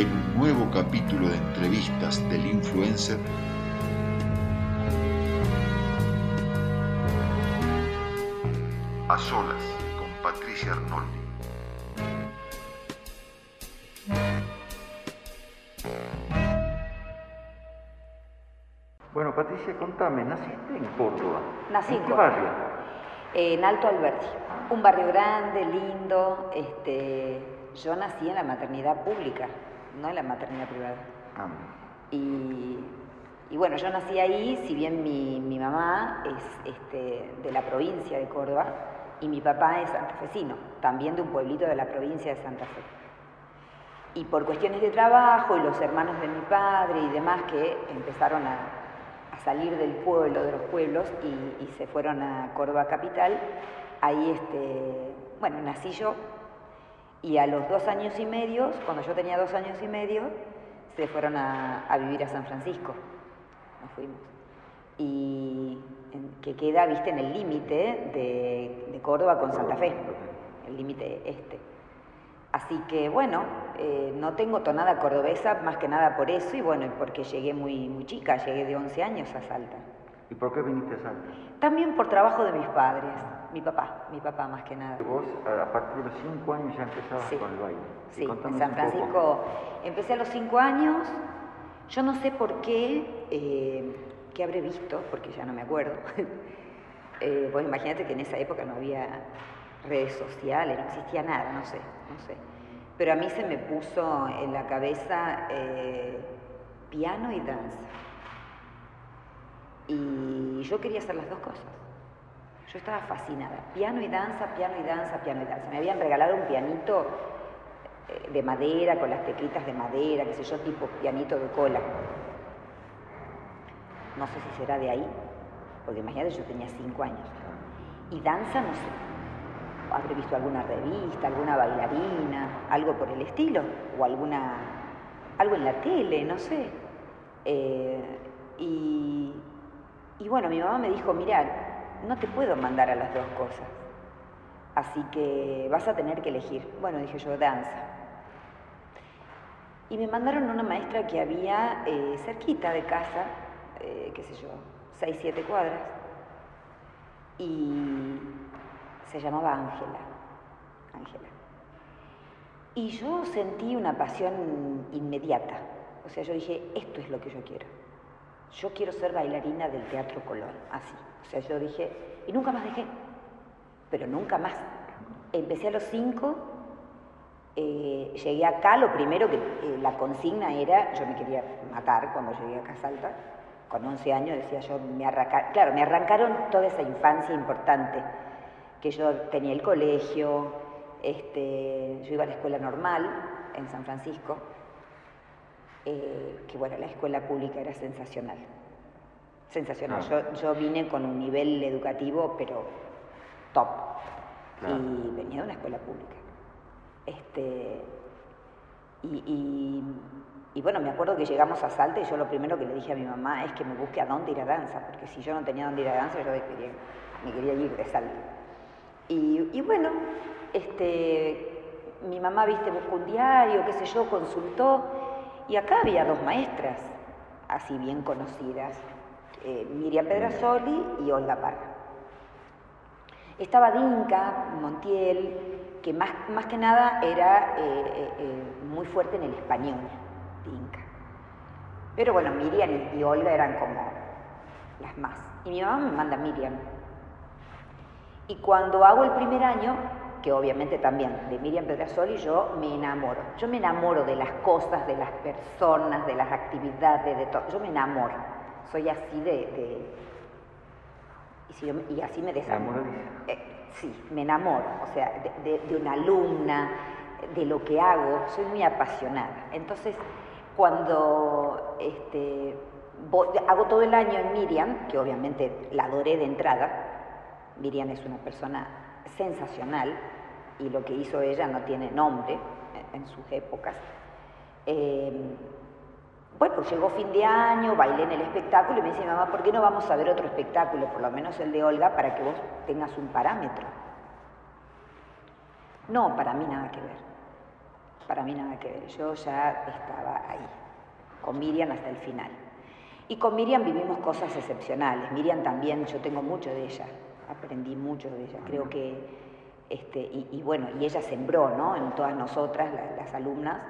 en un nuevo capítulo de entrevistas del influencer a solas con Patricia Arnoldi. Bueno, Patricia, contame, ¿naciste en Córdoba? Nací en qué Córdoba. barrio? En Alto Alberti, un barrio grande, lindo. Este, yo nací en la maternidad pública, no la maternidad privada. Ah, Y, y bueno, yo nací ahí, si bien mi, mi mamá es este, de la provincia de Córdoba y mi papá es santafesino, también de un pueblito de la provincia de Santa Fe. Y por cuestiones de trabajo y los hermanos de mi padre y demás que empezaron a, a salir del pueblo, de los pueblos, y, y se fueron a Córdoba capital, ahí, este, bueno, nací yo. Y a los dos años y medio, cuando yo tenía dos años y medio, se fueron a, a vivir a San Francisco. Nos fuimos. Y en- que queda, viste, en el límite de, de Córdoba con Santa Fe, el límite este. Así que bueno, eh, no tengo tonada cordobesa más que nada por eso y bueno, porque llegué muy, muy chica, llegué de 11 años a Salta. ¿Y por qué viniste a Salta? También por trabajo de mis padres, mi papá, mi papá más que nada. Vos a partir de los 5 años ya empezabas Sí. con el baile. Sí, en San. Francisco empecé a los cinco años. Yo no sé por qué, eh, qué habré visto, porque ya no me acuerdo. eh, vos imagínate que en esa época no había redes sociales, no existía nada, no sé, no sé. Pero a mí se me puso en la cabeza eh, piano y danza. Y yo quería hacer las dos cosas. Yo estaba fascinada. Piano y danza, piano y danza, piano y danza. Me habían regalado un pianito eh, de madera, con las teclitas de madera, qué sé yo, tipo pianito de cola. No sé si será de ahí, porque imagínate, yo tenía cinco años. Y danza, no sé. Habré visto alguna revista, alguna bailarina, algo por el estilo, o alguna, algo en la tele, no sé. Eh, y, y bueno, mi mamá me dijo, mira, no te puedo mandar a las dos cosas. Así que vas a tener que elegir. Bueno, dije yo, danza. Y me mandaron a una maestra que había eh, cerquita de casa, eh, qué sé yo, seis, siete cuadras, y se llamaba Ángela. Ángela. Y yo sentí una pasión inmediata. O sea, yo dije, esto es lo que yo quiero. Yo quiero ser bailarina del Teatro Colón, así. O sea, yo dije, y nunca más dejé, pero nunca más. Empecé a los cinco, eh, llegué acá, lo primero que eh, la consigna era, yo me quería matar cuando llegué acá a Salta, con 11 años decía yo, me arrancaron, claro, me arrancaron toda esa infancia importante, que yo tenía el colegio, este, yo iba a la escuela normal en San Francisco, eh, que bueno, la escuela pública era sensacional. Sensacional. Claro. Yo, yo vine con un nivel educativo, pero top. Y venía de una escuela pública. Este, y, y- y bueno, me acuerdo que llegamos a Salta y yo lo primero que le dije a mi mamá es que me busque a dónde ir a danza, porque si yo no tenía dónde ir a danza, yo quería- me quería ir de Salta. Y, y bueno, este, mi mamá, viste, buscó un diario, qué sé yo, consultó, y acá había dos maestras, así bien conocidas, eh, Miriam Pedrasoli y Olga Parra. Estaba Dinka, Montiel, que más, más que nada era eh, eh, muy fuerte en el español, Dinka. Pero bueno, Miriam y, Olga eran como las más. Y mi mamá me manda Miriam. Y cuando hago el primer año, que obviamente también de Miriam Pedrasoli, yo me enamoro. Yo me enamoro de las cosas, de las personas, de las actividades, de todo. Yo me enamoro. Soy así de... de- y, si yo me- y así me desamoro. Eh, sí, me enamoro. O sea, de, de- de una alumna, de lo que hago, soy muy apasionada. Entonces, cuando este, voy- hago todo el año en Miriam, que obviamente la adoré de entrada, Miriam es una persona sensacional y lo que hizo ella no tiene nombre en- sus épocas. Eh, bueno, llegó fin de año, bailé en el espectáculo y me dice mamá, ¿por qué no vamos a ver otro espectáculo, por lo menos el de Olga, para que vos tengas un parámetro? No, para mí nada que ver. para mí nada que ver. Yo ya estaba ahí, con Miriam hasta el final. Y con Miriam vivimos cosas excepcionales. Miriam también, yo tengo mucho de ella, aprendí mucho de ella. Creo que, este, y, bueno, y ella sembró, ¿no? En todas nosotras, las alumnas,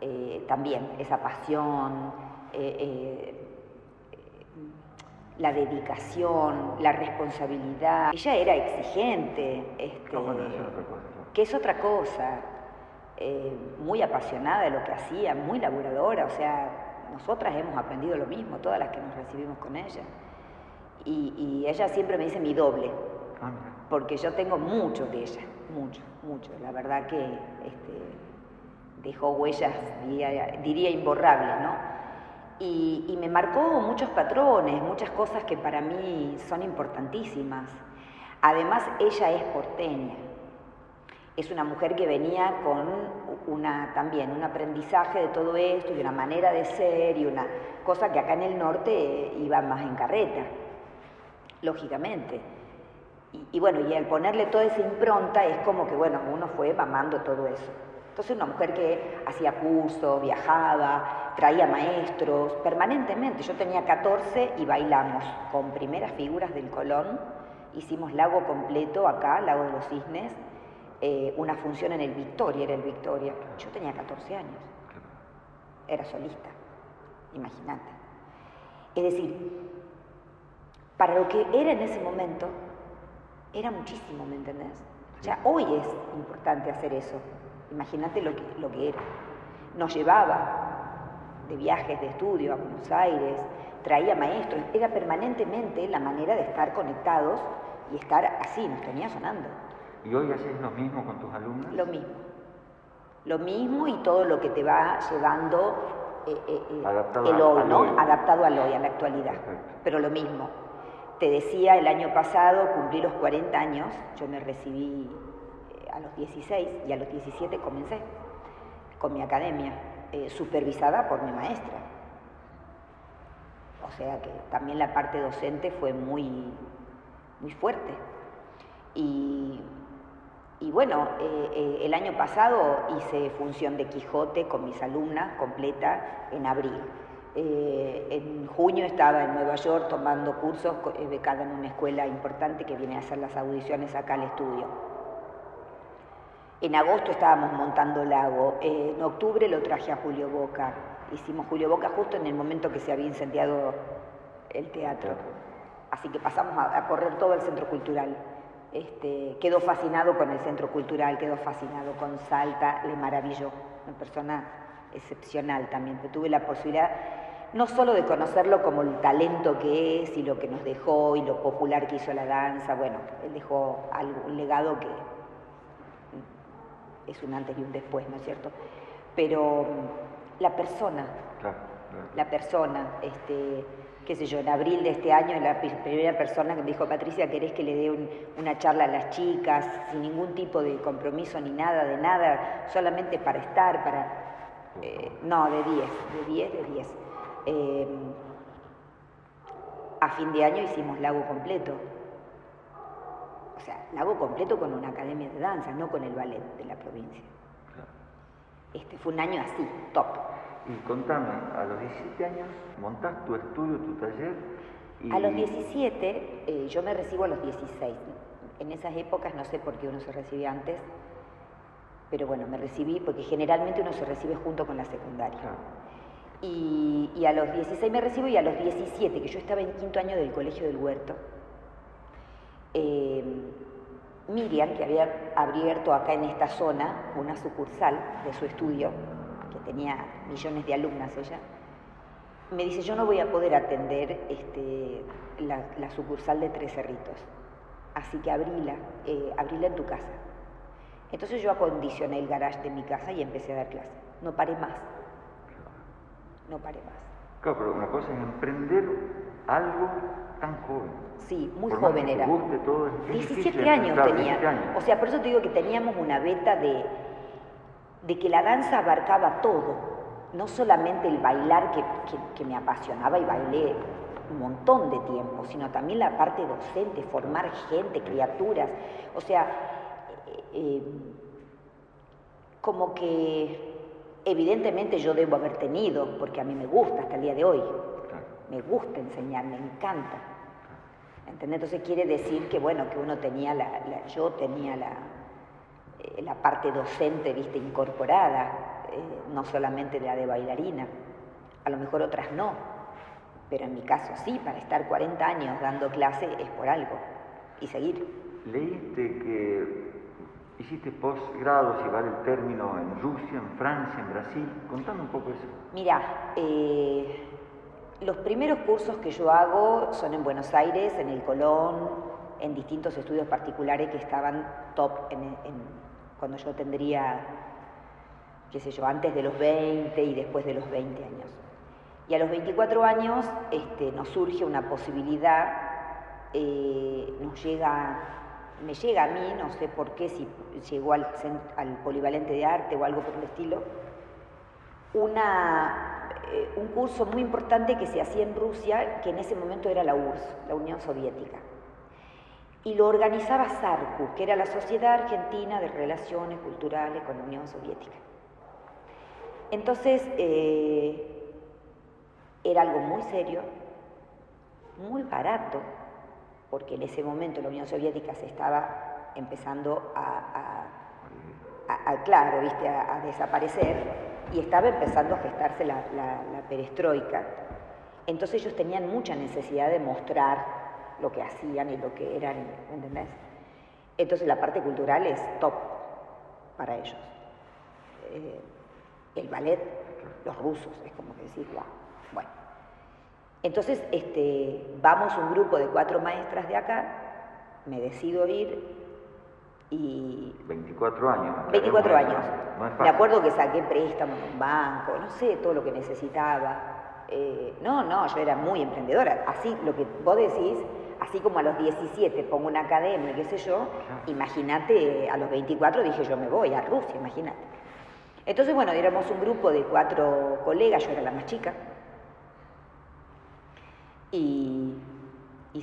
eh, también esa pasión, eh, eh, la dedicación, la responsabilidad. Ella era exigente, este, que es otra cosa, muy apasionada de lo que hacía, muy laburadora, o sea, nosotras hemos aprendido lo mismo, todas las que nos recibimos con ella. Y, ella siempre me dice mi doble, ah, porque yo tengo mucho de ella, mucho, mucho. La verdad que este, dejó huellas, diría, imborrables, ¿no? Y, y, me marcó muchos patrones, muchas cosas que para mí son importantísimas. Además, ella es porteña es una mujer que venía con una, también un aprendizaje de todo esto y una manera de ser y una cosa que acá en el norte iba más en carreta, lógicamente. Y, bueno, y al ponerle toda esa impronta es como que, bueno, uno fue mamando todo eso. Entonces una mujer que hacía cursos, viajaba, traía maestros, permanentemente. Yo tenía 14 y bailamos con primeras figuras del Colón. Hicimos lago completo acá, lago de los cisnes, eh, una función en el Victoria, era el Victoria. Yo tenía 14 años. Era solista, imagínate. Es decir, para lo que era en ese momento, era muchísimo, ¿me entendés? O sea, hoy es importante hacer eso. Imagínate lo que, lo que era. Nos llevaba de viajes de estudio a Buenos Aires, traía maestros, era permanentemente la manera de estar conectados y estar así, nos tenía sonando. ¿Y hoy haces lo mismo con tus alumnos? Lo mismo. Lo mismo y todo lo que te va llevando eh, eh, eh, el hoy, ¿no? Adaptado al hoy, a la actualidad. Pero lo mismo. Te decía, el año pasado cumplí los 40 años, yo me recibí a los 16 y a los 17 comencé con mi academia, supervisada por mi maestra. O sea que también la parte docente fue muy, muy fuerte. Y y bueno, eh, eh, el año pasado hice función de Quijote con mis alumnas completa en abril. Eh, en junio estaba en Nueva York tomando cursos becada en una escuela importante que viene a hacer las audiciones acá al estudio. En agosto estábamos montando Lago. en octubre lo traje a Julio Boca. Hicimos Julio Boca justo en el momento que se había incendiado el teatro. Así que pasamos a correr todo el centro cultural. Este, quedó fascinado con el centro cultural, quedó fascinado con Salta, le maravilló, una persona excepcional también, tuve la posibilidad no solo de conocerlo como el talento que es y lo que nos dejó y lo popular que hizo la danza, bueno, él dejó algo, un legado que es un antes y un después, ¿no es cierto? Pero la persona, la persona, este, qué sé yo, en abril de este año, la primera persona que me dijo, Patricia, ¿querés que le dé una charla a las chicas sin ningún tipo de compromiso ni nada, de nada, solamente para estar, para... Eh, no, de 10, de 10, de 10. Eh, a fin de año hicimos lago completo. O sea, lago completo con una academia de danza, no con el ballet de la provincia. Este fue un año así, top. Y contame, a los 17 años montás tu estudio, tu taller. A los 17, eh, yo me recibo a los 16. En esas épocas no sé por qué uno se recibe antes, pero bueno, me recibí porque generalmente uno se recibe junto con la secundaria. Y, a los 16 me recibo y a los 17, que yo estaba en quinto año del Colegio del Huerto, eh, Miriam, que había abierto acá en esta zona una sucursal de su estudio, tenía millones de alumnas ella, me dice, yo no voy a poder atender este, la, sucursal de Tres Cerritos, así que abrila, eh, abrila en tu casa. Entonces yo acondicioné el garage de mi casa y empecé a dar clase. No paré más. No paré más. Claro, pero una cosa es emprender algo tan joven. Sí, muy joven era. 17 años tenía. O sea, por eso te digo que teníamos una beta de, de que la danza abarcaba todo, no solamente el bailar que, me apasionaba y bailé un montón de tiempo, sino también la parte docente, formar gente, criaturas. O sea, eh, eh, como que evidentemente yo debo haber tenido, porque a mí me gusta hasta el día de hoy. Me gusta enseñar, me encanta. ¿Entendés? Entonces quiere decir que, bueno, que uno tenía la, yo tenía la, eh, la parte docente, viste, incorporada, eh, no solamente la de bailarina, a lo mejor otras no, pero en mi caso sí, para estar 40 años dando clase es por algo y seguir. Leíste que hiciste posgrado, si vale el término, en Rusia, en Francia, en Brasil. Contame un poco eso. Mira, eh, los primeros cursos que yo hago son en Buenos Aires, en el Colón, en distintos estudios particulares que estaban top en, cuando yo tendría, qué sé yo, antes de los 20 y después de los 20 años. Y a los 24 años este, nos surge una posibilidad, eh, nos llega, me llega a mí, no sé por qué, si llegó al, al polivalente de arte o algo por el estilo, una, eh, un curso muy importante que se hacía en Rusia, que en ese momento era la URSS, la Unión Soviética. Y lo organizaba SARCU, que era la Sociedad Argentina de Relaciones Culturales con la Unión Soviética. Entonces, eh, era algo muy serio, muy barato, porque en ese momento la Unión Soviética se estaba empezando a, claro, ¿viste? a desaparecer y estaba empezando a gestarse la, perestroika. Entonces ellos tenían mucha necesidad de mostrar lo que hacían y lo que eran, ¿entendés? Entonces la parte cultural es top para ellos. Eh, el ballet, los rusos, es como que decir, wow. Bueno, entonces este, vamos un grupo de cuatro maestras de acá, me decido ir y 24 años. 24 años. Me acuerdo que saqué préstamos en un banco, no sé, todo lo que necesitaba. Eh, no, no, yo era muy emprendedora. Así, lo que vos decís, así como a los 17 pongo una academia, qué sé yo, imagínate, a los 24 dije yo me voy a Rusia, imagínate. Entonces, bueno, éramos un grupo de cuatro colegas, yo era la más chica. Y,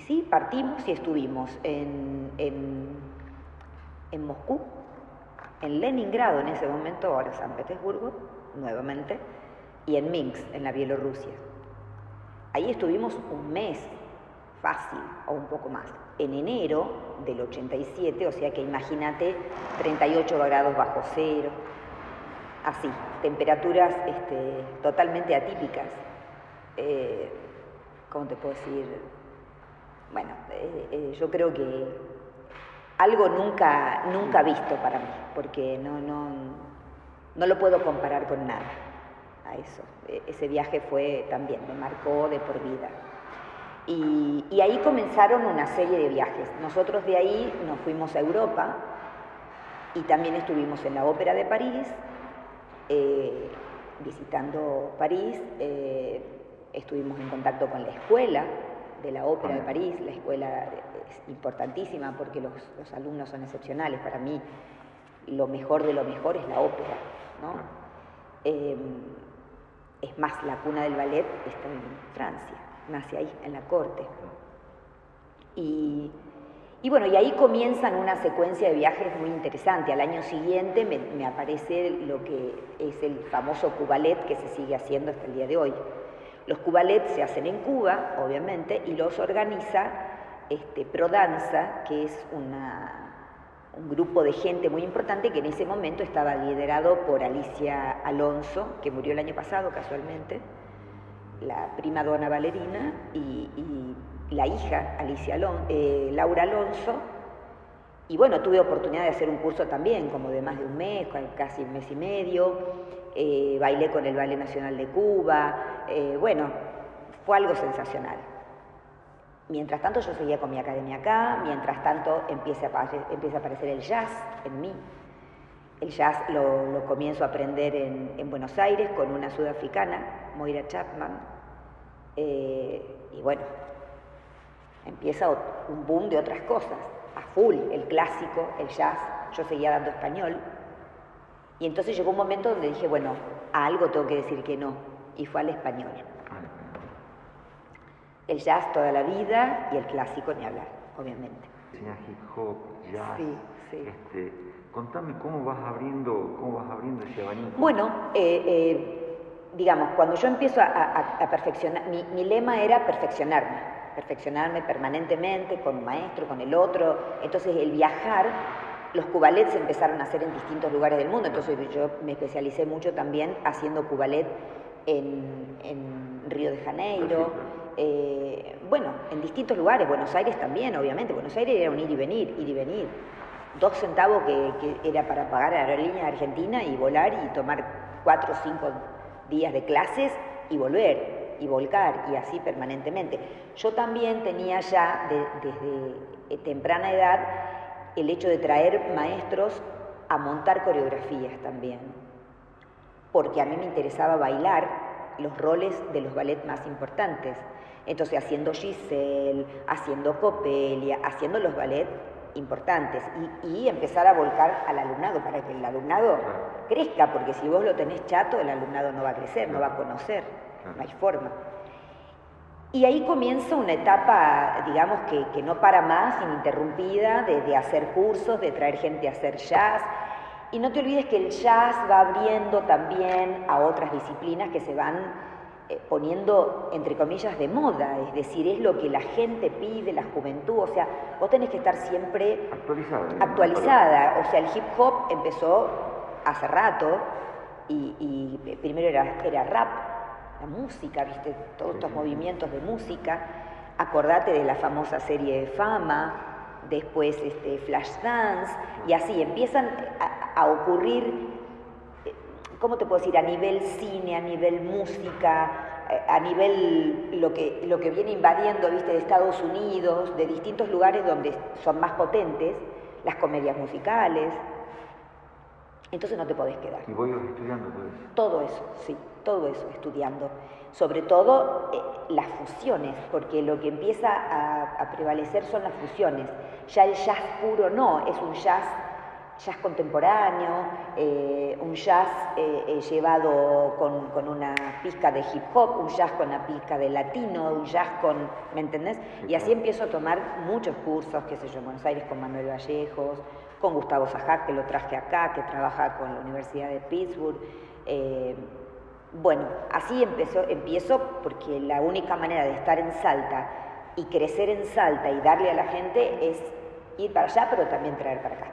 sí, partimos y estuvimos en en Moscú, en Leningrado en ese momento, ahora San Petersburgo, nuevamente, y en Minsk, en la Bielorrusia. Ahí estuvimos un mes fácil o un poco más. En enero del 87, o sea que imagínate 38 grados bajo cero, así, temperaturas este, totalmente atípicas. Eh, ¿Cómo te puedo decir? Bueno, eh, eh, yo creo que algo nunca, nunca visto para mí, porque no, no, no lo puedo comparar con nada a eso. E, ese viaje fue también, me marcó de por vida. Y, ahí comenzaron una serie de viajes. Nosotros de ahí nos fuimos a Europa y también estuvimos en la Ópera de París, eh, visitando París, estuvimos en contacto con la escuela de la Ópera de París, la escuela es importantísima porque los, alumnos son excepcionales. Para mí, lo mejor de lo mejor es la ópera, ¿no? Em, es más, la cuna del ballet está en Francia, nace ahí, en la corte. Y, bueno, y ahí comienzan una secuencia de viajes muy interesante. Al año siguiente me, me aparece lo que es el famoso Cubalet que se sigue haciendo hasta el día de hoy. Los cubalets se hacen en Cuba, obviamente, y los organiza este, Prodanza, que es un grupo de gente muy importante que en ese momento estaba liderado por Alicia Alonso, que murió el año pasado casualmente, la prima dona Valerina, y, la hija Alicia eh, Laura Alonso. Y bueno, tuve oportunidad de hacer un curso también, como de más de un mes, casi un mes y medio. Eh, bailé con el Ballet Nacional de Cuba, eh, bueno, fue algo sensacional. Mientras tanto yo seguía con mi academia acá, mientras tanto empieza a, aparecer el jazz en mí. El jazz lo, comienzo a aprender en, Buenos Aires con una sudafricana, Moira Chapman, eh, y bueno, empieza un boom de otras cosas, a full, el clásico, el jazz, yo seguía dando español, y entonces llegó un momento donde dije, bueno, a algo tengo que decir que no, y fue al español. El jazz toda la vida y el clásico ni hablar, obviamente. hip hop, jazz. Sí, sí. Este, contame cómo vas abriendo, cómo vas abriendo ese abanico. Bueno, eh, eh, digamos, cuando yo empiezo a, a- a perfeccionar, mi, mi lema era perfeccionarme, perfeccionarme permanentemente con un maestro, con el otro. Entonces el viajar, los cubalets se empezaron a hacer en distintos lugares del mundo, entonces yo me especialicé mucho también haciendo cubalet en, en Río de Janeiro. Eh, bueno, en distintos lugares, Buenos Aires también, obviamente. Buenos Aires era un ir y venir, ir y venir. Dos centavos que, que era para pagar a la aerolínea argentina y volar y tomar cuatro o cinco días de clases y volver y volcar y así permanentemente. Yo también tenía ya de- desde temprana edad el hecho de traer maestros a montar coreografías también. Porque a mí me interesaba bailar los roles de los ballet más importantes. Entonces, haciendo Giselle, haciendo Copelia, haciendo los ballet importantes. Y, y empezar a volcar al alumnado para que el alumnado crezca, porque si vos lo tenés chato, el alumnado no va a crecer, no va a conocer, no hay forma. Y ahí comienza una etapa, digamos, que, que no para más, ininterrumpida, de, de hacer cursos, de traer gente a hacer jazz. Y no te olvides que el jazz va abriendo también a otras disciplinas que se van eh, poniendo, entre comillas, de moda. Es decir, es lo que la gente pide, la juventud. O sea, vos tenés que estar siempre Actualizada. actualizada. O sea, el hip hop empezó hace rato y, y primero era, era rap, la música, viste, todos estos movimientos de música. Acordate de la famosa serie de Fama, después este, Flashdance, y así empiezan a, a ocurrir, eh, ¿cómo te puedo decir? A nivel cine, a nivel música, eh, a nivel lo que, lo que viene invadiendo, viste, de Estados Unidos, de distintos lugares donde son más potentes, las comedias musicales. Entonces no te podés quedar. Y voy estudiando todo eso. Todo eso, sí, todo eso estudiando. Sobre todo eh, las fusiones, porque lo que empieza a, prevalecer son las fusiones. Ya el jazz puro no, es un jazz, jazz contemporáneo, eh, un jazz eh, llevado con, con una pizca de hip hop, un jazz con una pizca de latino, un jazz con, ¿me entendés? Y así empiezo a tomar muchos cursos, qué sé yo, en Buenos Aires con Manuel Vallejos, con Gustavo Sajak, que lo traje acá, que trabaja con la Universidad de Pittsburgh. Bueno, así empezó, empiezo porque la única manera de estar en Salta y crecer en Salta y darle a la gente es ir para allá, pero también traer para acá.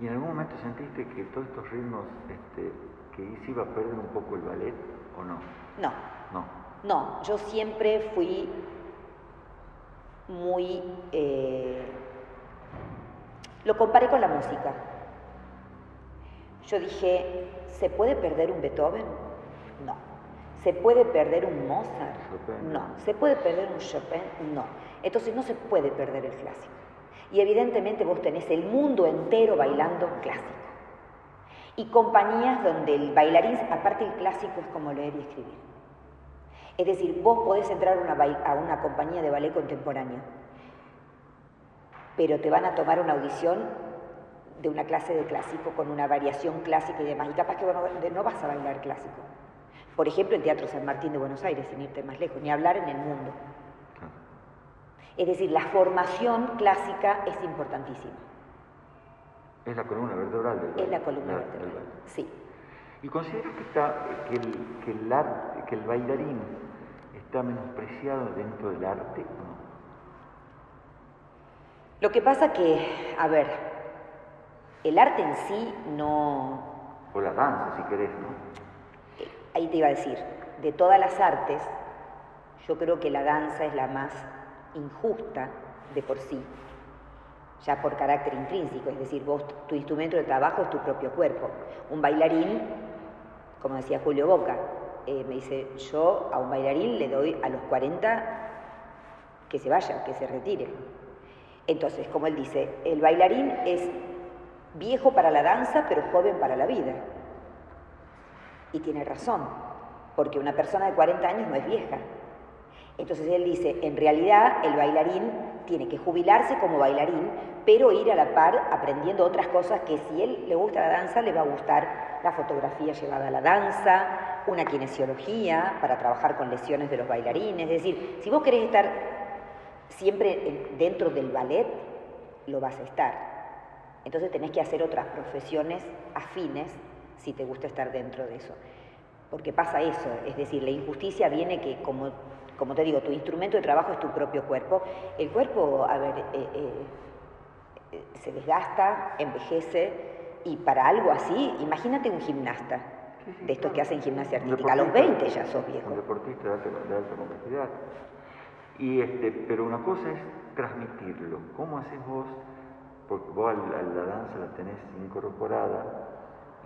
¿Y en algún momento sentiste que todos estos ritmos, este, que se iba a perder un poco el ballet o no? No, No. no, yo siempre fui muy... eh, lo comparé con la música. Yo dije, ¿se puede perder un Beethoven? No. ¿Se puede perder un Mozart? Chopin. No. ¿Se puede perder un Chopin? No. Entonces no se puede perder el clásico. Y evidentemente vos tenés el mundo entero bailando clásico. Y compañías donde el bailarín, aparte el clásico es como leer y escribir. Es decir, vos podés entrar a una, bai- a una compañía de ballet contemporáneo, pero te van a tomar una audición de una clase de clásico con una variación clásica y demás. Y capaz que no vas a bailar clásico. Por ejemplo, el Teatro San Martín de Buenos Aires, sin irte más lejos, ni hablar en el mundo. Claro. Es decir, la formación clásica es importantísima. Es la columna vertebral del. Es la columna vertebral. Sí. ¿Y consideras que, está, que, el, que, el arte, que el bailarín está menospreciado dentro del arte no? Lo que pasa que, a ver, el arte en sí no, O la danza, si querés, ¿no? Ahí te iba a decir, de todas las artes, yo creo que la danza es la más injusta de por sí, ya por carácter intrínseco, es decir, vos, tu instrumento de trabajo es tu propio cuerpo. Un bailarín, como decía Julio Boca, eh, me dice, yo a un bailarín le doy a los 40 que se vaya, que se retire. Entonces, como él dice, el bailarín es viejo para la danza, pero joven para la vida. Y tiene razón, porque una persona de 40 años no es vieja. Entonces él dice, en realidad el bailarín tiene que jubilarse como bailarín, pero ir a la par aprendiendo otras cosas que si él le gusta la danza, le va a gustar la fotografía llevada a la danza, una kinesiología para trabajar con lesiones de los bailarines. Es decir, si vos querés estar siempre en- dentro del ballet, lo vas a estar. Entonces tenés que hacer otras profesiones afines si te gusta estar dentro de eso. Porque pasa eso, es decir, la injusticia viene que, como, como te digo, tu instrumento de trabajo es tu propio cuerpo. El cuerpo, a ver, eh, eh, se desgasta, envejece, y para algo así, imagínate un gimnasta, de estos que hacen gimnasia artística, a los 20 ya sos viejo. Un deportista de alta, de alta complejidad. Y este, pero una cosa es transmitirlo. ¿Cómo haces vos? Porque vos a la danza la tenés incorporada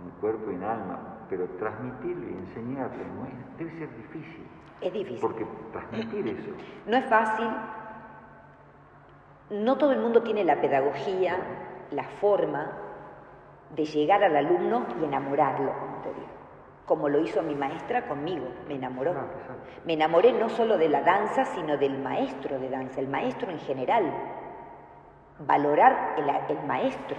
en cuerpo y en alma, pero transmitirlo y enseñarlo debe ser difícil. Es difícil. Porque transmitir eso. No es fácil. No todo el mundo tiene la pedagogía, la forma de llegar al alumno y enamorarlo, como te digo. Como lo hizo mi maestra conmigo, me enamoró. Me enamoré no solo de la danza, sino del maestro de danza, el maestro en general. Valorar el, el maestro.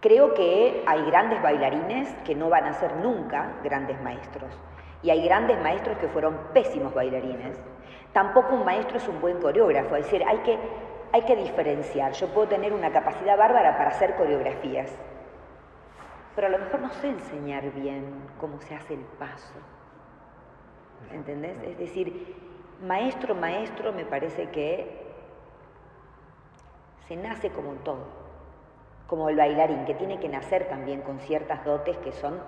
Creo que hay grandes bailarines que no van a ser nunca grandes maestros. Y hay grandes maestros que fueron pésimos bailarines. Tampoco un maestro es un buen coreógrafo, es decir, hay que, hay que diferenciar. Yo puedo tener una capacidad bárbara para hacer coreografías, pero a lo mejor no sé enseñar bien cómo se hace el paso. ¿Entendés? Es decir, maestro, maestro, me parece que se nace como un todo, como el bailarín, que tiene que nacer también con ciertas dotes que son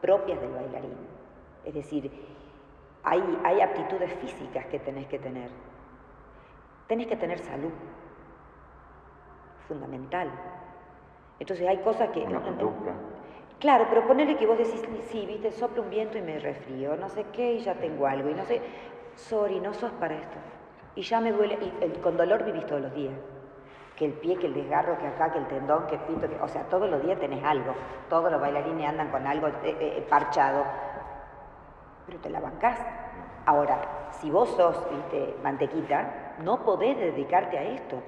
propias del bailarín. Es decir, hay, hay aptitudes físicas que tenés que tener. Tenés que tener salud, fundamental. Entonces hay cosas que... Una conducta. Claro, pero ponerle que vos decís, sí, viste, sopla un viento y me resfrío, no sé qué, y ya tengo algo, y no sé, sorry, no sos para esto. Y ya me duele, y con dolor vivís todos los días. Que el pie, que el desgarro, que acá, que el tendón, que el pito, que, o sea, todos los días tenés algo. Todos los bailarines andan con algo eh, eh, parchado. Pero te la bancás. Ahora, si vos sos, viste, mantequita, no podés dedicarte a esto.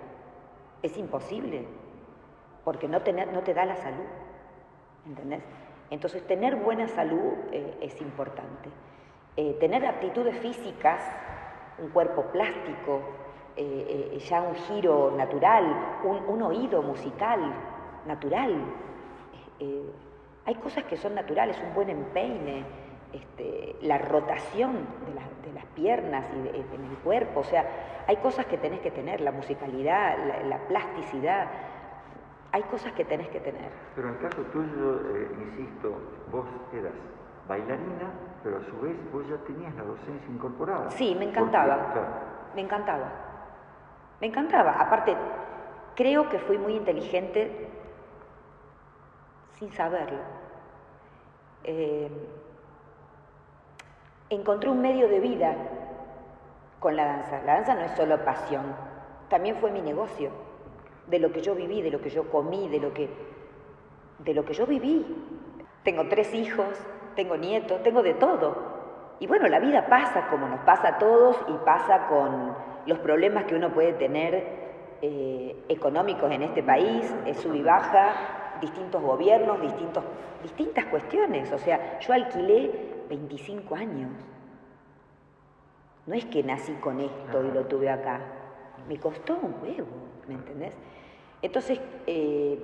Es imposible. Porque no, te da la salud. ¿entendés? Entonces, tener buena salud eh, es importante. Eh, tener aptitudes físicas, un cuerpo plástico, eh, ya un giro natural, un, oído musical natural. hay cosas que son naturales, un buen empeine, este, la rotación de, las piernas y en el cuerpo, o sea, hay cosas que tenés que tener, la musicalidad, la plasticidad, hay cosas que tenés que tener. Pero en el caso tuyo, eh, insisto, vos eras bailarina, pero a su vez vos ya tenías la docencia incorporada. Sí, me encantaba. Me encantaba. Me encantaba. Aparte, creo que fui muy inteligente sin saberlo. Eh, encontré un medio de vida con la danza. La danza no es solo pasión, también fue mi negocio de lo que yo viví, de lo que yo comí, de lo que, de lo que yo viví. Tengo tres hijos, tengo nietos, tengo de todo. Y bueno, la vida pasa como nos pasa a todos y pasa con los problemas que uno puede tener eh, económicos en este país, sub y baja, distintos gobiernos, distintos, distintas cuestiones. O sea, yo alquilé 25 años. No es que nací con esto y lo tuve acá. Me costó un huevo, ¿me entendés? Entonces, eh,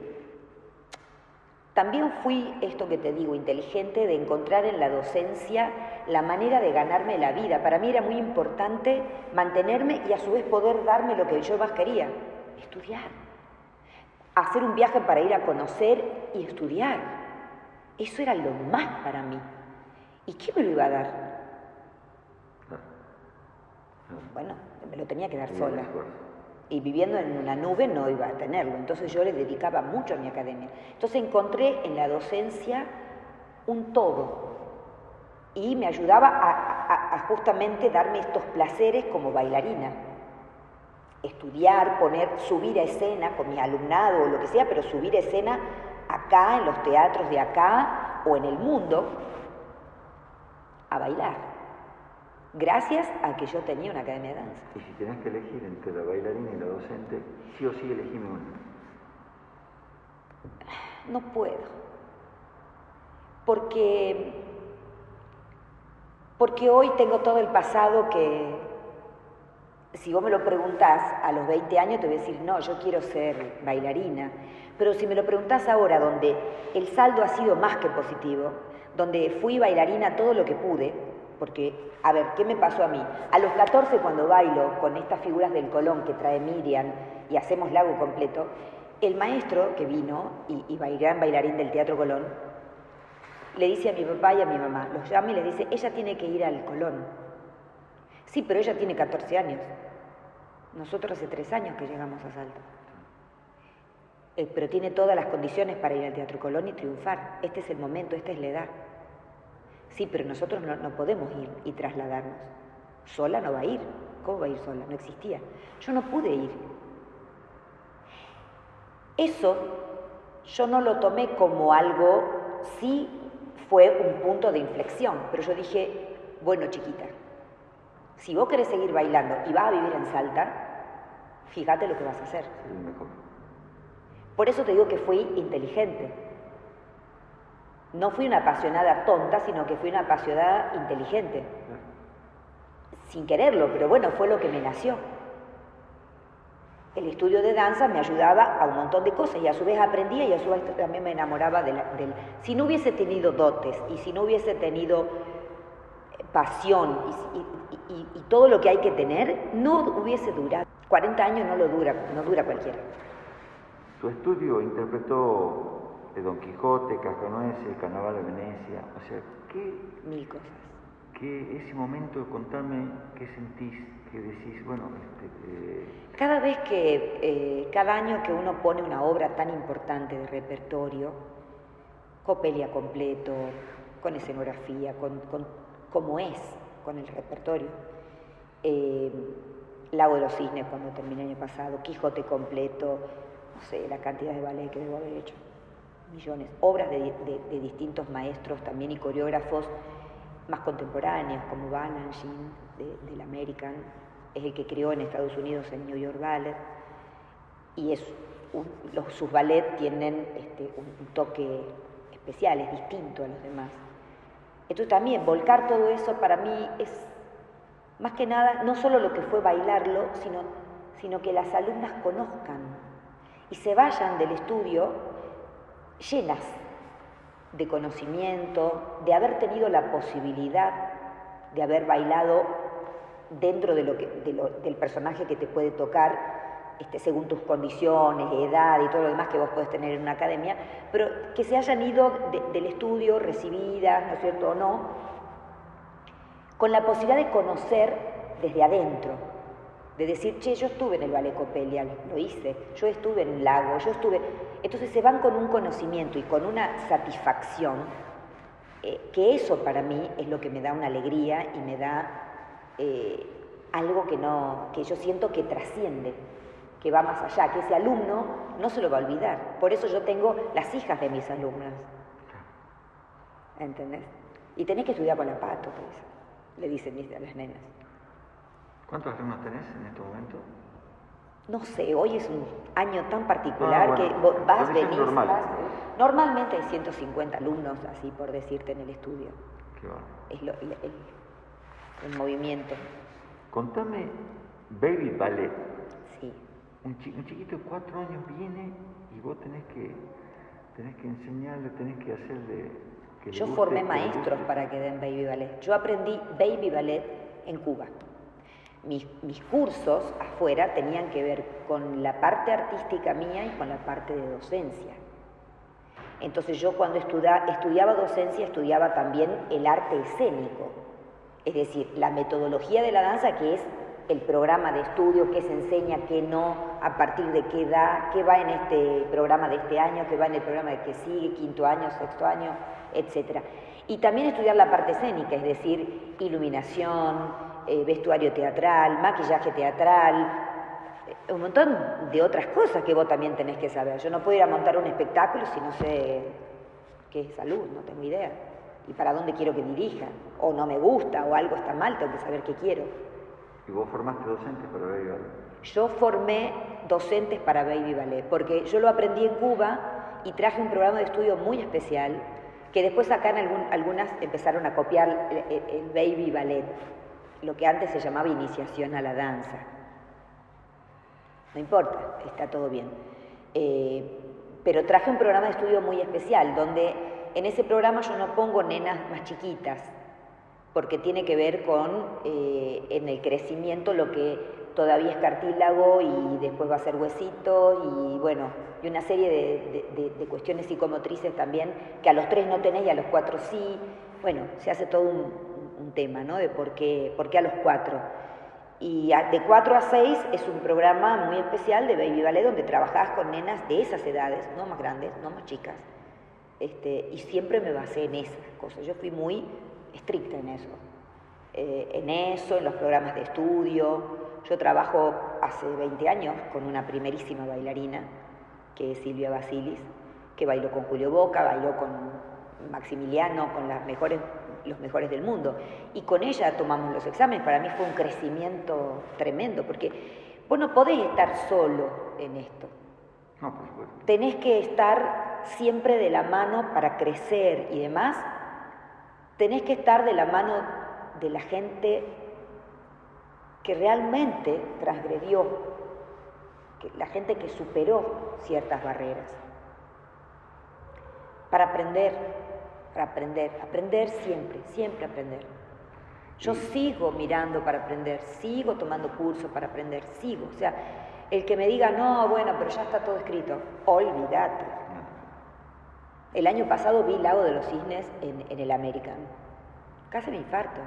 también fui, esto que te digo, inteligente de encontrar en la docencia la manera de ganarme la vida. Para mí era muy importante mantenerme y a su vez poder darme lo que yo más quería, estudiar. Hacer un viaje para ir a conocer y estudiar. Eso era lo más para mí. ¿Y qué me lo iba a dar? Bueno, me lo tenía que dar sola y viviendo en una nube no iba a tenerlo. Entonces yo le dedicaba mucho a mi academia. Entonces encontré en la docencia un todo y me ayudaba a, justamente darme estos placeres como bailarina. Estudiar, poner, subir a escena con mi alumnado o lo que sea, pero subir a escena acá, en los teatros de acá o en el mundo, a bailar gracias a que yo tenía una academia de danza. Y si tenés que elegir entre la bailarina y la docente, sí o sí elegime una. No puedo. Porque, porque hoy tengo todo el pasado que, si vos me lo preguntás a los 20 años, te voy a decir, no, yo quiero ser bailarina. Pero si me lo preguntás ahora, donde el saldo ha sido más que positivo, donde fui bailarina todo lo que pude, porque, a ver, ¿qué me pasó a mí? A los 14 cuando bailo con estas figuras del Colón que trae Miriam y hacemos lago completo, el maestro que vino y, y bailarín del Teatro Colón, le dice a mi papá y a mi mamá, los llama y le dice, ella tiene que ir al Colón. Sí, pero ella tiene 14 años. Nosotros hace tres años que llegamos a Salta. Eh, pero tiene todas las condiciones para ir al Teatro Colón y triunfar. Este es el momento, esta es la edad. Sí, pero nosotros no, no podemos ir y trasladarnos. Sola no va a ir. ¿Cómo va a ir sola? No existía. Yo no pude ir. Eso yo no lo tomé como algo, sí fue un punto de inflexión, pero yo dije, bueno chiquita, si vos querés seguir bailando y vas a vivir en Salta, fíjate lo que vas a hacer. Por eso te digo que fui inteligente. No fui una apasionada tonta, sino que fui una apasionada inteligente. Sin quererlo, pero bueno, fue lo que me nació. El estudio de danza me ayudaba a un montón de cosas y a su vez aprendía y a su vez también me enamoraba del... Si no hubiese tenido dotes y si no hubiese tenido eh, pasión y, y, todo lo que hay que tener, no hubiese durado. 40 años no lo dura, no dura cualquiera. Tu estudio interpretó de Don Quijote, Cascanueces, el Carnaval de Venecia, o sea, ¿qué? Mil cosas. ¿Qué ese momento, contame qué sentís, que decís, bueno, este, eh, cada vez que, eh, cada año que uno pone una obra tan importante de repertorio, copelia completo, con escenografía, con, como es, con el repertorio, eh, Lago de los Cisnes cuando terminé el año pasado, Quijote completo, no sé, la cantidad de ballet que debo haber hecho, millones, obras de, distintos maestros también y coreógrafos más contemporáneos como Balanchine del American, es el que creó en Estados Unidos el New York Ballet, y es los, sus ballets tienen este, un, toque especial, es distinto a los demás. Entonces también volcar todo eso para mí es más que nada no solo lo que fue bailarlo, sino, sino que las alumnas conozcan y se vayan del estudio llenas de conocimiento, de haber tenido la posibilidad de haber bailado dentro de lo que, del personaje que te puede tocar, este, según tus condiciones, edad y todo lo demás que vos podés tener en una academia, pero que se hayan ido del estudio recibidas, ¿no es cierto o no? Con la posibilidad de conocer desde adentro, de decir, che, yo estuve en el Ballet Copelia, lo hice, yo estuve en el lago, yo estuve... Entonces se van con un conocimiento y con una satisfacción, eh, que eso para mí es lo que me da una alegría y me da eh, algo que, no, que yo siento que trasciende, que va más allá, que ese alumno no se lo va a olvidar. Por eso yo tengo las hijas de mis alumnas. ¿Entendés? Y tenés que estudiar con la pato, pues, le dicen a las nenas. ¿Cuántos alumnos tenés en este momento? No sé, hoy es un año tan particular ah, que vas, venís, Normalmente hay 150 alumnos, así por decirte, en el estudio. Qué es lo, el, el movimiento. Contame, Baby Ballet. Sí. Un, chiquito de cuatro años viene y vos tenés que, tenés que enseñarle, tenés que hacerle... Que Yo formé maestros para que den Baby Ballet. Yo aprendí Baby Ballet en Cuba. Mis, cursos afuera tenían que ver con la parte artística mía y con la parte de docencia. Entonces yo cuando estudiaba docencia estudiaba también el arte escénico, es decir, la metodología de la danza, que es el programa de estudio, qué se enseña, qué no, a partir de qué edad, qué va en este programa de este año, qué va en el programa de que sigue, quinto año, sexto año, etc. Y también estudiar la parte escénica, es decir, iluminación, eh, vestuario teatral, maquillaje teatral, eh, un montón de otras cosas que vos también tenés que saber. Yo no puedo ir a montar un espectáculo si no sé qué es salud, no tengo idea y para dónde quiero que dirija, o no me gusta, o algo está mal, tengo que saber qué quiero. ¿Y vos formaste docentes para Baby Ballet? Yo formé docentes para Baby Ballet, porque yo lo aprendí en Cuba y traje un programa de estudio muy especial, que después acá en algunas empezaron a copiar el, el Baby Ballet, lo que antes se llamaba iniciación a la danza. no importa, está todo bien. Eh, pero traje un programa de estudio muy especial, donde en ese programa yo no pongo nenas más chiquitas, porque tiene que ver con eh, en el crecimiento lo que todavía es cartílago y después va a ser huesito y bueno, y una serie de, cuestiones psicomotrices también, que a los tres no tenés y a los cuatro sí. Bueno, se hace todo un, tema, ¿no? De por qué, por qué a los cuatro. Y de 4 a 6 es un programa muy especial de Baby Ballet donde trabajás con nenas de esas edades, no más grandes, no más chicas. Este, y siempre me basé en esas cosas. Yo fui muy estricta en eso. Eh, en eso, en los programas de estudio. Yo trabajo hace 20 años con una primerísima bailarina, que es Silvia Basilis, que bailó con Julio Boca, bailó con Maximiliano, con las mejores los mejores del mundo. Y con ella tomamos los exámenes. Para mí fue un crecimiento tremendo, porque vos no podés estar solo en esto. No, por supuesto. Tenés que estar siempre de la mano para crecer y demás. Tenés que estar de la mano de la gente que realmente transgredió, que, la gente que superó ciertas barreras, para aprender, para aprender, aprender siempre, siempre aprender. Yo sigo mirando para aprender, sigo tomando cursos para aprender, sigo. O sea, el que me diga, no, bueno, pero ya está todo escrito, olvídate. El año pasado vi Lago de los Cisnes en, el American. Casi me infarto.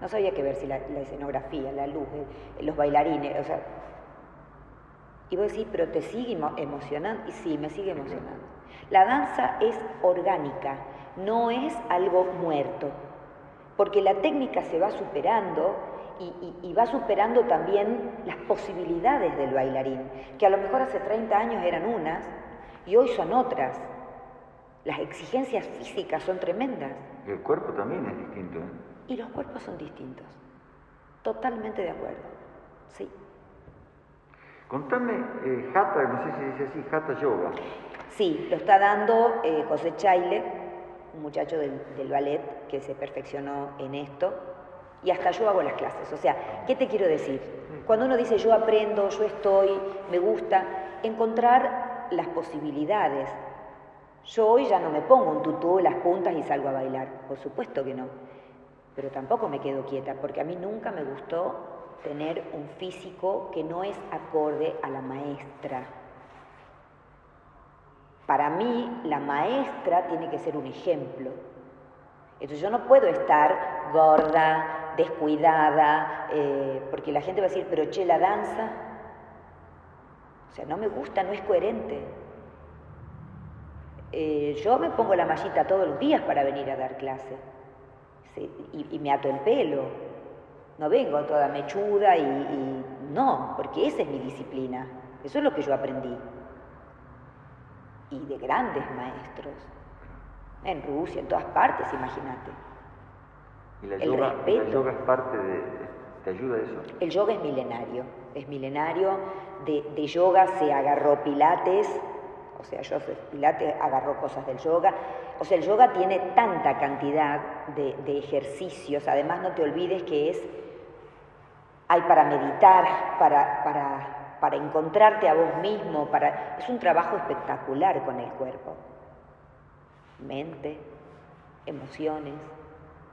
No sabía qué ver si la, escenografía, la luz, los bailarines, o sea. Y vos decís, pero te sigue emocionando. Y sí, me sigue emocionando. La danza es orgánica, no es algo muerto, porque la técnica se va superando y, va superando también las posibilidades del bailarín, que a lo mejor hace 30 años eran unas y hoy son otras. Las exigencias físicas son tremendas. Y el cuerpo también es distinto. ¿eh? Y los cuerpos son distintos. Totalmente de acuerdo. Sí. Contame, eh, Hatha, no sé si dice así, Hatha Yoga. Sí, lo está dando eh, José Chaile, un muchacho del, ballet que se perfeccionó en esto, y hasta yo hago las clases. O sea, ¿qué te quiero decir? Cuando uno dice yo aprendo, yo estoy, me gusta, encontrar las posibilidades. Yo hoy ya no me pongo un tutú, las puntas y salgo a bailar, por supuesto que no. Pero tampoco me quedo quieta, porque a mí nunca me gustó tener un físico que no es acorde a la maestra. Para mí, la maestra tiene que ser un ejemplo. Entonces yo no puedo estar gorda, descuidada, eh, porque la gente va a decir, pero che, la danza, o sea, no me gusta, no es coherente. Eh, yo me pongo la mallita todos los días para venir a dar clase y, me ato el pelo. No vengo toda mechuda y no, porque esa es mi disciplina. Eso es lo que yo aprendí y de grandes maestros. En Rusia, en todas partes, imagínate. ¿Y la, yoga, yoga es parte de, ¿Te ayuda eso? El yoga es milenario, es milenario. De, yoga se agarró Pilates, o sea, yo Pilates agarró cosas del yoga. O sea, el yoga tiene tanta cantidad de, de ejercicios, además no te olvides que es, hay para meditar, para, para para encontrarte a vos mismo, para... es un trabajo espectacular con el cuerpo. Mente, emociones,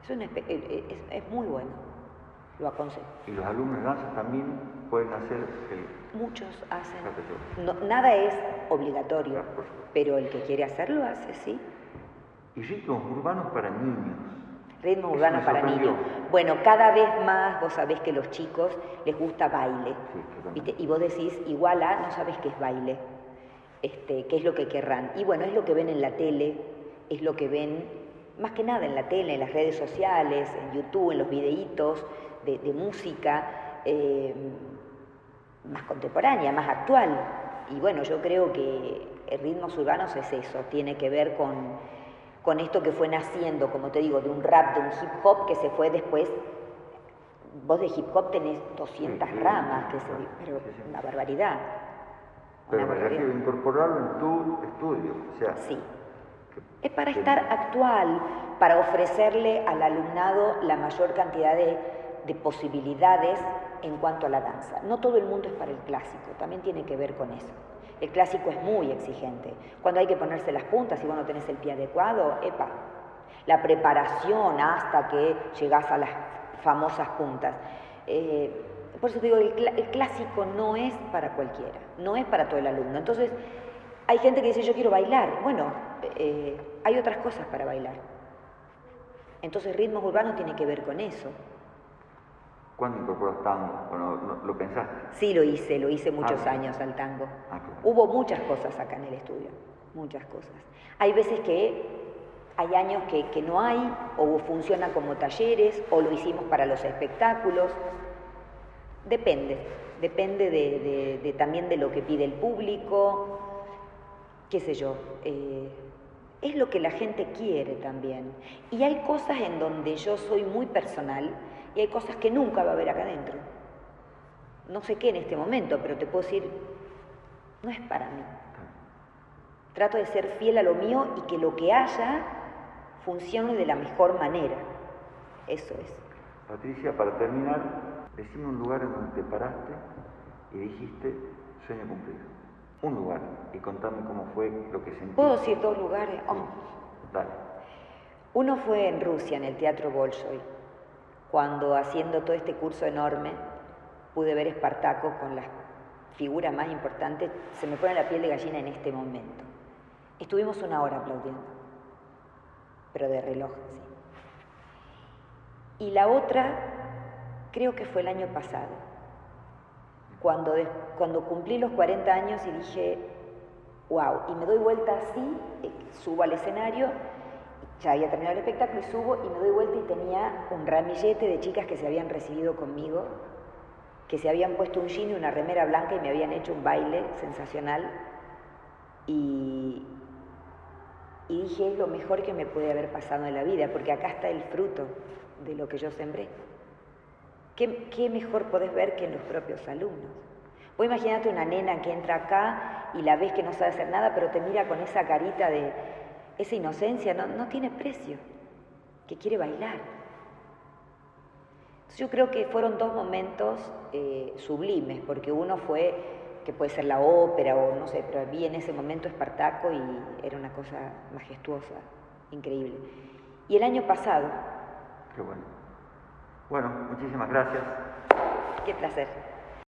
es, eh, eh, es, muy bueno, lo aconsejo. ¿Y los alumnos de danza también pueden hacer el... Muchos hacen. nada es obligatorio, pero el que quiere hacerlo hace, sí. Y ritmos urbanos para niños. Ritmo urbano para niños. Bueno, cada vez más vos sabés que los chicos les gusta baile. y vos decís, igual a, no sabes qué es baile. Este, qué es lo que querrán. Y bueno, es lo que ven en la tele, es lo que ven más que nada en la tele, en las redes sociales, en YouTube, en los videitos de, música eh, más contemporánea, más actual. Y bueno, yo creo que el ritmos urbanos es eso, tiene que ver con con esto que fue naciendo, como te digo, de un rap, de un hip hop que se fue después. Vos de hip hop tenés 200 ramas, que pero una barbaridad. Pero me refiero incorporarlo en tu estudio. O sea, sí. es para estar actual, para ofrecerle al alumnado la mayor cantidad de, de posibilidades en cuanto a la danza. No todo el mundo es para el clásico, también tiene que ver con eso. El clásico es muy exigente. Cuando hay que ponerse las puntas y vos no tenés el pie adecuado, epa, la preparación hasta que llegás a las famosas puntas. Eh, por eso digo, el, clásico no es para cualquiera, no es para todo el alumno. Entonces, hay gente que dice, yo quiero bailar. Bueno, eh, hay otras cosas para bailar. Entonces, ritmos urbanos tiene que ver con eso. ¿Cuándo incorporas tango? ¿Lo pensaste? Sí, lo hice, lo hice muchos ah, años al tango. Ah, Hubo muchas cosas acá en el estudio, muchas cosas. Hay veces que hay años que, no hay, o funciona como talleres, o lo hicimos para los espectáculos. Depende, depende de, también de lo que pide el público, qué sé yo. Eh, es lo que la gente quiere también. Y hay cosas en donde yo soy muy personal y hay cosas que nunca va a haber acá adentro. No sé qué en este momento, pero te puedo decir, no es para mí. Trato de ser fiel a lo mío y que lo que haya funcione de la mejor manera. Eso es. Patricia, para terminar, decime un lugar en donde te paraste y dijiste sueño cumplido. Un lugar y contame cómo fue lo que sentiste. ¿Puedo decir dos lugares? Oh. Dale. Uno fue en Rusia, en el Teatro Bolshoi, cuando haciendo todo este curso enorme pude ver Espartaco con las figuras más importantes. Se me pone la piel de gallina en este momento. Estuvimos una hora aplaudiendo pero de reloj, sí. Y la otra, creo que fue el año pasado, cuando, cuando cumplí los 40 años y dije, wow, y me doy vuelta así, eh, subo al escenario, ya había terminado el espectáculo y subo y me doy vuelta y tenía un ramillete de chicas que se habían recibido conmigo, que se habían puesto un jean y una remera blanca y me habían hecho un baile sensacional. Y, y dije, es lo mejor que me puede haber pasado en la vida, porque acá está el fruto de lo que yo sembré. ¿Qué, mejor podés ver que en los propios alumnos? Vos imaginate una nena que entra acá y la ves que no sabe hacer nada, pero te mira con esa carita de esa inocencia, no, no tiene precio, que quiere bailar. Yo creo que fueron dos momentos eh, sublimes, porque uno fue que puede ser la ópera o no sé, pero vi en ese momento Espartaco y era una cosa majestuosa, increíble. Y el año pasado... Qué bueno. Bueno, muchísimas gracias. Qué placer.